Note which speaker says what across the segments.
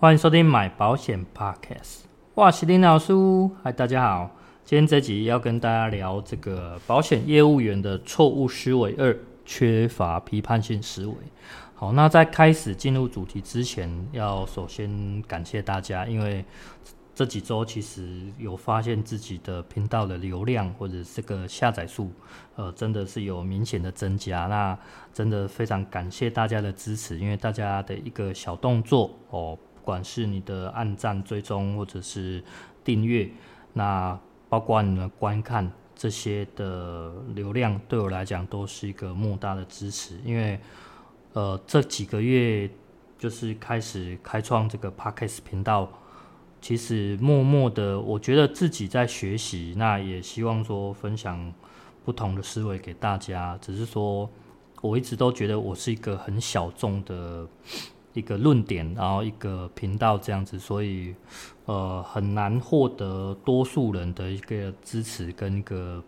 Speaker 1: 欢迎收听买保险 Podcast，我是林老师，嗨，大家好。今天这集要跟大家聊这个保险业务员的错误思维二，缺乏批判性思维。好，那在开始进入主题之前，要首先感谢大家，因为这几周其实有发现自己的频道的流量或者这个下载数，呃，真的是有明显的增加。那真的非常感谢大家的支持，因为大家的一个小动作哦。不管是你的按赞、追踪，或者是订阅，那包括你的观看这些的流量，对我来讲都是一个莫大的支持。因为，呃，这几个月就是开始开创这个 Podcast 频道，其实默默的，我觉得自己在学习，那也希望说分享不同的思维给大家。只是说，我一直都觉得我是一个很小众的。一个论点，然后一个频道这样子，所以呃很难获得多数人的一个支持跟一个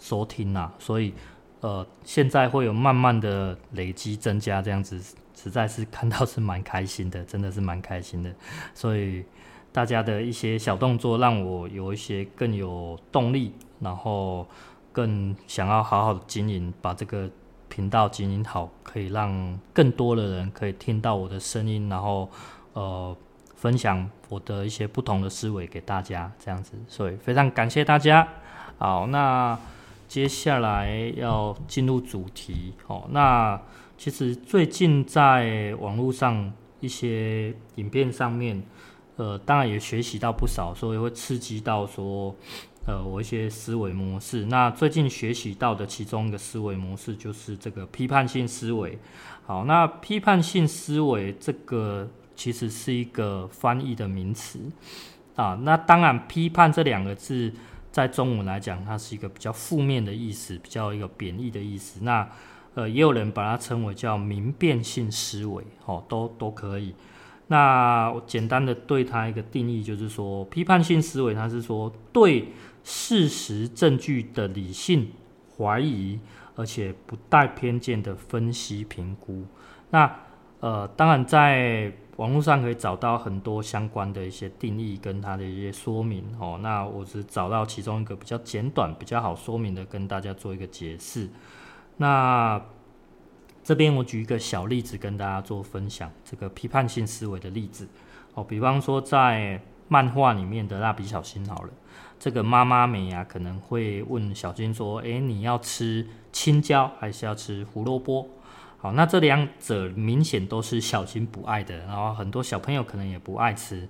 Speaker 1: 收听啊，所以呃现在会有慢慢的累积增加这样子，实在是看到是蛮开心的，真的是蛮开心的，所以大家的一些小动作让我有一些更有动力，然后更想要好好的经营，把这个。频道经营好，可以让更多的人可以听到我的声音，然后呃分享我的一些不同的思维给大家，这样子，所以非常感谢大家。好，那接下来要进入主题哦。那其实最近在网络上一些影片上面，呃，当然也学习到不少，所以会刺激到说。呃，我一些思维模式。那最近学习到的其中一个思维模式就是这个批判性思维。好，那批判性思维这个其实是一个翻译的名词啊。那当然，批判这两个字在中文来讲，它是一个比较负面的意思，比较一个贬义的意思。那呃，也有人把它称为叫明辨性思维，哦，都都可以。那我简单的对它一个定义，就是说，批判性思维，它是说对事实证据的理性怀疑，而且不带偏见的分析评估。那呃，当然在网络上可以找到很多相关的一些定义跟它的一些说明哦。那我只找到其中一个比较简短、比较好说明的，跟大家做一个解释。那这边我举一个小例子跟大家做分享，这个批判性思维的例子哦，比方说在漫画里面的蜡笔小新好了，这个妈妈美啊可能会问小新说：“诶，你要吃青椒还是要吃胡萝卜？”好，那这两者明显都是小新不爱的，然后很多小朋友可能也不爱吃，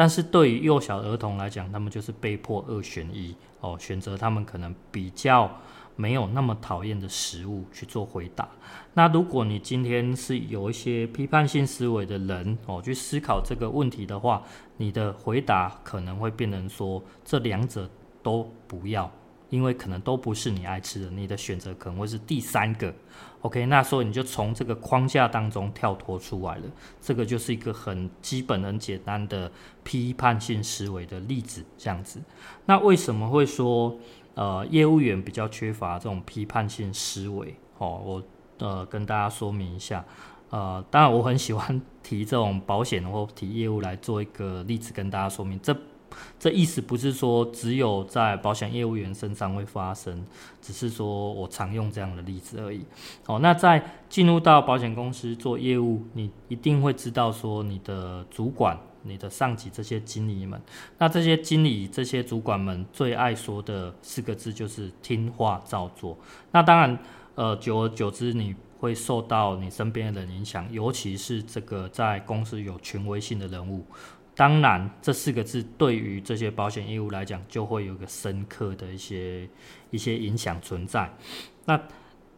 Speaker 1: 但是对于幼小儿童来讲，他们就是被迫二选一哦，选择他们可能比较。没有那么讨厌的食物去做回答。那如果你今天是有一些批判性思维的人哦，去思考这个问题的话，你的回答可能会变成说，这两者都不要，因为可能都不是你爱吃的。你的选择可能会是第三个。OK，那所以你就从这个框架当中跳脱出来了。这个就是一个很基本、很简单的批判性思维的例子，这样子。那为什么会说？呃，业务员比较缺乏这种批判性思维，哦，我呃跟大家说明一下，呃，当然我很喜欢提这种保险或提业务来做一个例子跟大家说明，这这意思不是说只有在保险业务员身上会发生，只是说我常用这样的例子而已。哦，那在进入到保险公司做业务，你一定会知道说你的主管。你的上级这些经理们，那这些经理、这些主管们最爱说的四个字就是听话照做。那当然，呃，久而久之，你会受到你身边的人影响，尤其是这个在公司有权威性的人物。当然，这四个字对于这些保险业务来讲，就会有个深刻的一些一些影响存在。那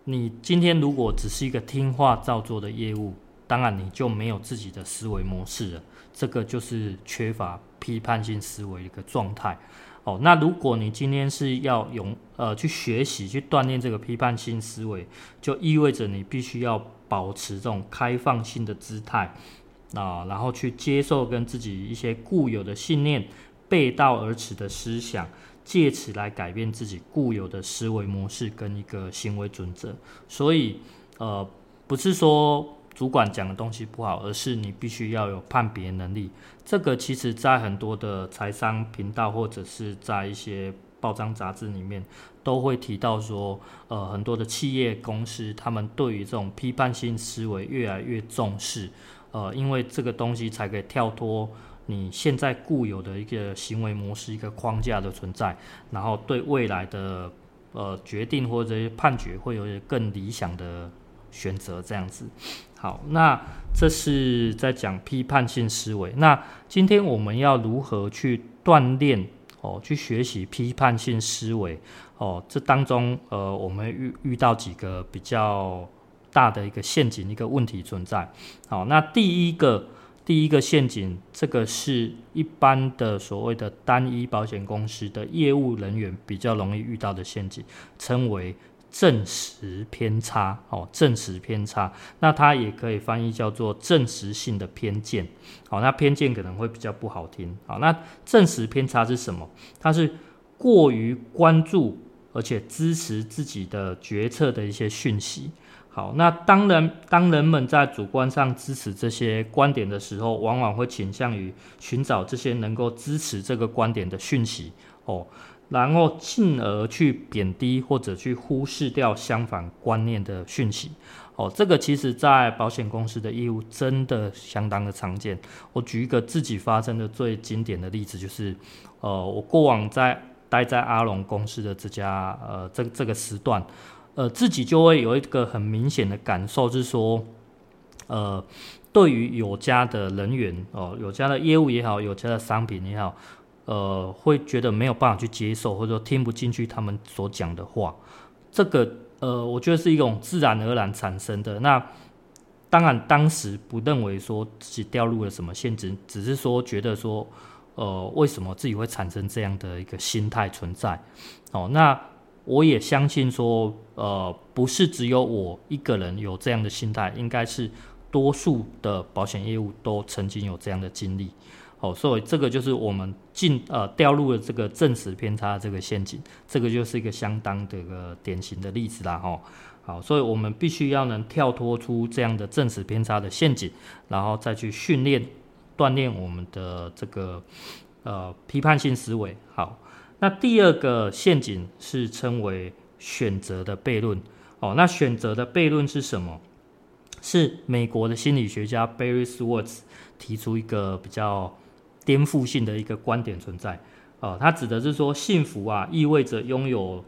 Speaker 1: 你今天如果只是一个听话照做的业务，当然你就没有自己的思维模式了。这个就是缺乏批判性思维的一个状态，哦，那如果你今天是要用呃去学习去锻炼这个批判性思维，就意味着你必须要保持这种开放性的姿态啊，然后去接受跟自己一些固有的信念背道而驰的思想，借此来改变自己固有的思维模式跟一个行为准则。所以呃，不是说。主管讲的东西不好，而是你必须要有判别能力。这个其实在很多的财商频道或者是在一些报章杂志里面都会提到说，呃，很多的企业公司他们对于这种批判性思维越来越重视，呃，因为这个东西才可以跳脱你现在固有的一个行为模式、一个框架的存在，然后对未来的呃决定或者判决会有更理想的选择，这样子。好，那这是在讲批判性思维。那今天我们要如何去锻炼哦，去学习批判性思维哦？这当中呃，我们遇遇到几个比较大的一个陷阱，一个问题存在。好，那第一个第一个陷阱，这个是一般的所谓的单一保险公司的业务人员比较容易遇到的陷阱，称为。证实偏差，哦，证实偏差，那它也可以翻译叫做证实性的偏见，好，那偏见可能会比较不好听，好，那证实偏差是什么？它是过于关注而且支持自己的决策的一些讯息，好，那当然，当人们在主观上支持这些观点的时候，往往会倾向于寻找这些能够支持这个观点的讯息，哦。然后进而去贬低或者去忽视掉相反观念的讯息，哦，这个其实在保险公司的业务真的相当的常见。我举一个自己发生的最经典的例子，就是，呃，我过往在待在阿龙公司的这家，呃，这这个时段，呃，自己就会有一个很明显的感受，是说，呃，对于有家的人员，哦，有家的业务也好，有家的商品也好。呃，会觉得没有办法去接受，或者说听不进去他们所讲的话，这个呃，我觉得是一种自然而然产生的。那当然，当时不认为说自己掉入了什么陷阱，只是说觉得说，呃，为什么自己会产生这样的一个心态存在？哦，那我也相信说，呃，不是只有我一个人有这样的心态，应该是多数的保险业务都曾经有这样的经历。哦，所以这个就是我们进呃掉入了这个证实偏差这个陷阱，这个就是一个相当的一个典型的例子啦，哈。好，所以我们必须要能跳脱出这样的证实偏差的陷阱，然后再去训练锻炼我们的这个呃批判性思维。好，那第二个陷阱是称为选择的悖论。哦，那选择的悖论是什么？是美国的心理学家 Barry Schwartz 提出一个比较。颠覆性的一个观点存在，哦，它指的是说幸福啊，意味着拥有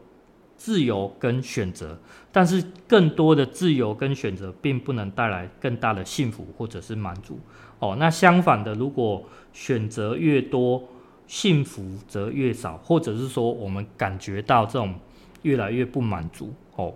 Speaker 1: 自由跟选择，但是更多的自由跟选择并不能带来更大的幸福或者是满足，哦，那相反的，如果选择越多，幸福则越少，或者是说我们感觉到这种越来越不满足，哦，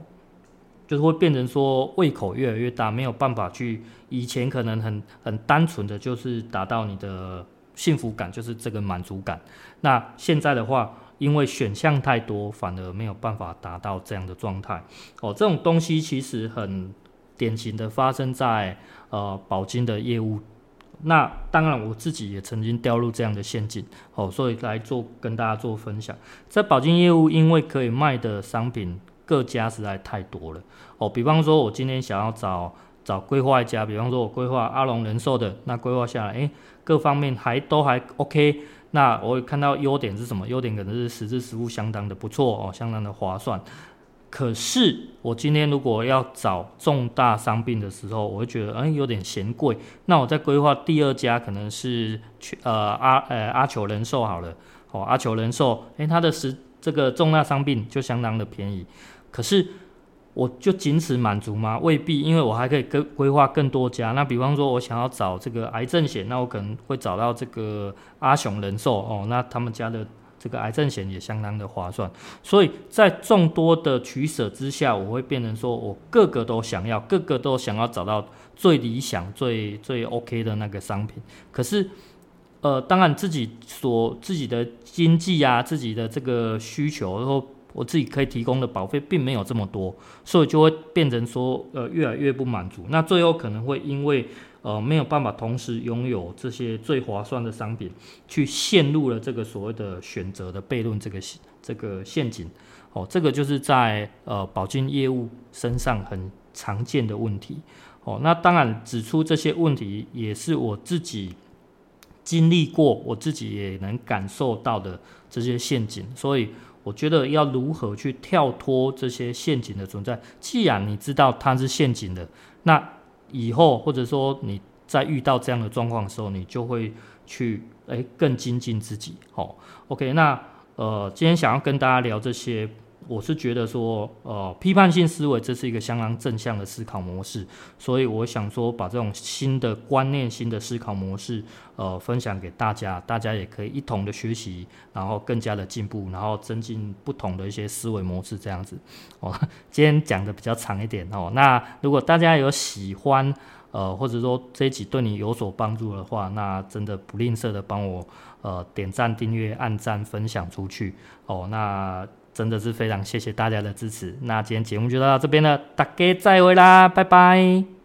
Speaker 1: 就是会变成说胃口越来越大，没有办法去，以前可能很很单纯的就是达到你的。幸福感就是这个满足感。那现在的话，因为选项太多，反而没有办法达到这样的状态。哦，这种东西其实很典型的发生在呃保金的业务。那当然，我自己也曾经掉入这样的陷阱。哦，所以来做跟大家做分享。在保金业务，因为可以卖的商品各家实在太多了。哦，比方说，我今天想要找找规划一家，比方说我规划阿龙人寿的，那规划下来，诶。各方面还都还 OK，那我看到优点是什么？优点可能是实质实物相当的不错哦，相当的划算。可是我今天如果要找重大伤病的时候，我会觉得嗯、有点嫌贵。那我再规划第二家可能是去呃阿呃阿球人寿好了哦，阿球人寿哎、欸、它的实这个重大伤病就相当的便宜，可是。我就仅此满足吗？未必，因为我还可以规规划更多家。那比方说，我想要找这个癌症险，那我可能会找到这个阿雄人寿哦。那他们家的这个癌症险也相当的划算。所以在众多的取舍之下，我会变成说我个个都想要，个个都想要找到最理想、最最 OK 的那个商品。可是，呃，当然自己所自己的经济啊，自己的这个需求，然后。我自己可以提供的保费并没有这么多，所以就会变成说，呃，越来越不满足。那最后可能会因为，呃，没有办法同时拥有这些最划算的商品，去陷入了这个所谓的选择的悖论这个这个陷阱。哦，这个就是在呃保金业务身上很常见的问题。哦，那当然指出这些问题也是我自己经历过，我自己也能感受到的这些陷阱，所以我觉得要如何去跳脱这些陷阱的存在。既然你知道它是陷阱的，那以后或者说你在遇到这样的状况的时候，你就会去诶更精进自己。好，OK，那呃今天想要跟大家聊这些。我是觉得说，呃，批判性思维这是一个相当正向的思考模式，所以我想说，把这种新的观念、新的思考模式，呃，分享给大家，大家也可以一同的学习，然后更加的进步，然后增进不同的一些思维模式，这样子。哦，今天讲的比较长一点哦，那如果大家有喜欢，呃，或者说这一集对你有所帮助的话，那真的不吝啬的帮我，呃，点赞、订阅、按赞、分享出去哦，那。真的是非常谢谢大家的支持，那今天节目就到这边了，大家再会啦，拜拜。